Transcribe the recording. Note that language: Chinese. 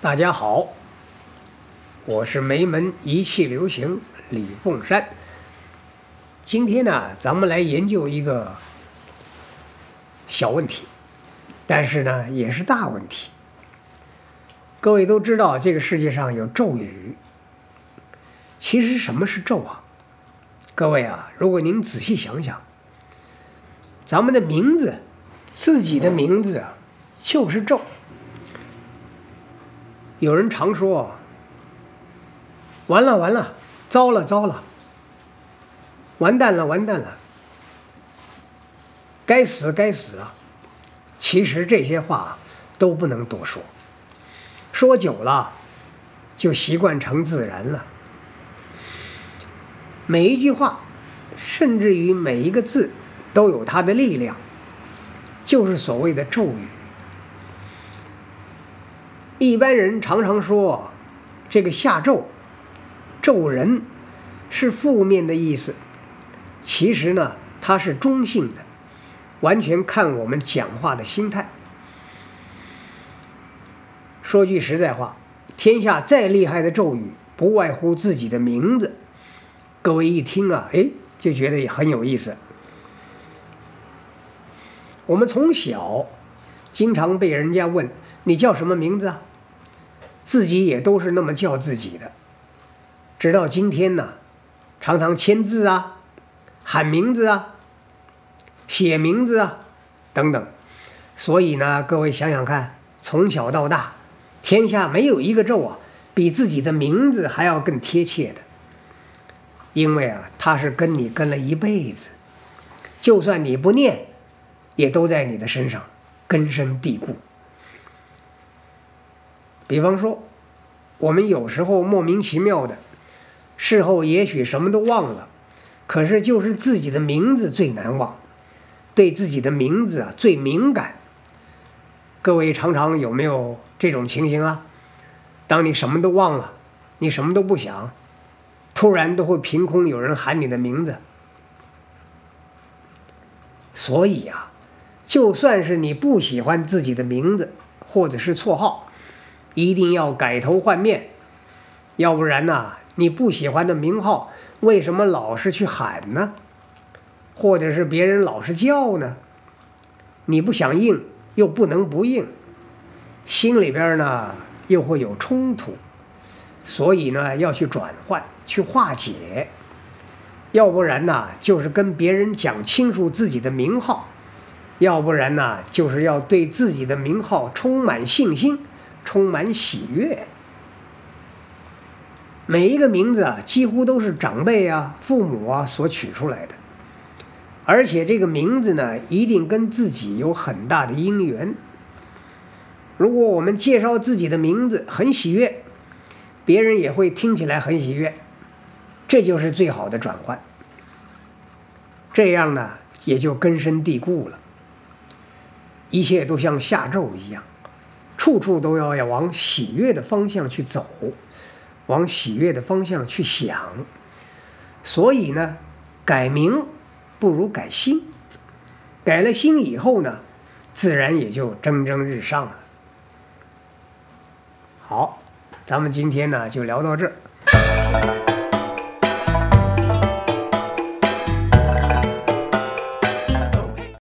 大家好，我是梅门一气流行李凤山。今天呢，咱们来研究一个小问题，但是呢，也是大问题。各位都知道，这个世界上有咒语。其实什么是咒啊？各位啊，如果您仔细想想，咱们的名字，自己的名字啊，就是咒。有人常说：“完了完了，糟了糟了，完蛋了完蛋了，该死该死啊！”其实这些话都不能多说，说久了就习惯成自然了。每一句话，甚至于每一个字，都有它的力量，就是所谓的咒语。一般人常常说，这个下咒、咒人是负面的意思。其实呢，它是中性的，完全看我们讲话的心态。说句实在话，天下再厉害的咒语，不外乎自己的名字。各位一听啊，哎，就觉得也很有意思。我们从小经常被人家问：“你叫什么名字啊？”自己也都是那么叫自己的，直到今天呢，常常签字啊、喊名字啊、写名字啊等等。所以呢，各位想想看，从小到大，天下没有一个咒啊，比自己的名字还要更贴切的。因为啊，它是跟你跟了一辈子，就算你不念，也都在你的身上根深蒂固。比方说，我们有时候莫名其妙的，事后也许什么都忘了，可是就是自己的名字最难忘，对自己的名字啊最敏感。各位常常有没有这种情形啊？当你什么都忘了，你什么都不想，突然都会凭空有人喊你的名字。所以啊，就算是你不喜欢自己的名字或者是绰号。一定要改头换面，要不然呢，你不喜欢的名号，为什么老是去喊呢？或者是别人老是叫呢？你不想应，又不能不应，心里边呢又会有冲突，所以呢要去转换，去化解。要不然呢，就是跟别人讲清楚自己的名号；要不然呢，就是要对自己的名号充满信心。充满喜悦。每一个名字啊，几乎都是长辈啊、父母啊所取出来的，而且这个名字呢，一定跟自己有很大的因缘。如果我们介绍自己的名字很喜悦，别人也会听起来很喜悦，这就是最好的转换。这样呢，也就根深蒂固了，一切都像下咒一样。处处都要要往喜悦的方向去走，往喜悦的方向去想。所以呢，改名不如改心。改了心以后呢，自然也就蒸蒸日上了。好，咱们今天呢就聊到这儿。